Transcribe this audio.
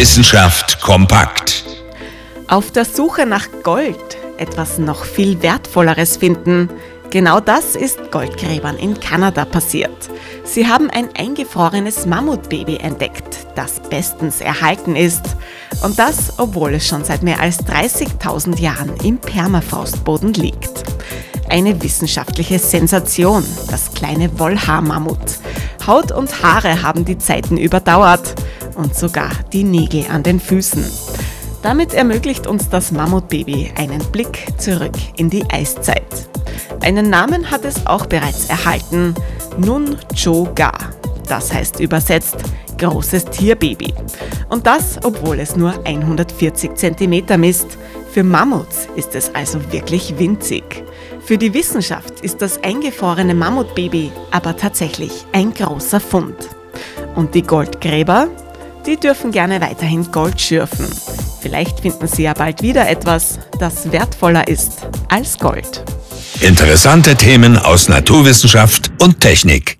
Wissenschaft kompakt. Auf der Suche nach Gold etwas noch viel Wertvolleres finden. Genau das ist Goldgräbern in Kanada passiert. Sie haben ein eingefrorenes Mammutbaby entdeckt, das bestens erhalten ist. Und das, obwohl es schon seit mehr als 30.000 Jahren im Permafrostboden liegt. Eine wissenschaftliche Sensation, das kleine Wollhaarmammut. Haut und Haare haben die Zeiten überdauert und sogar die Nägel an den Füßen. Damit ermöglicht uns das Mammutbaby einen Blick zurück in die Eiszeit. Einen Namen hat es auch bereits erhalten, Nun Cho Ga. Das heißt übersetzt großes Tierbaby. Und das, obwohl es nur 140 cm misst. Für Mammuts ist es also wirklich winzig. Für die Wissenschaft ist das eingefrorene Mammutbaby aber tatsächlich ein großer Fund. Und die Goldgräber? Die dürfen gerne weiterhin Gold schürfen. Vielleicht finden sie ja bald wieder etwas, das wertvoller ist als Gold. Interessante Themen aus Naturwissenschaft und Technik.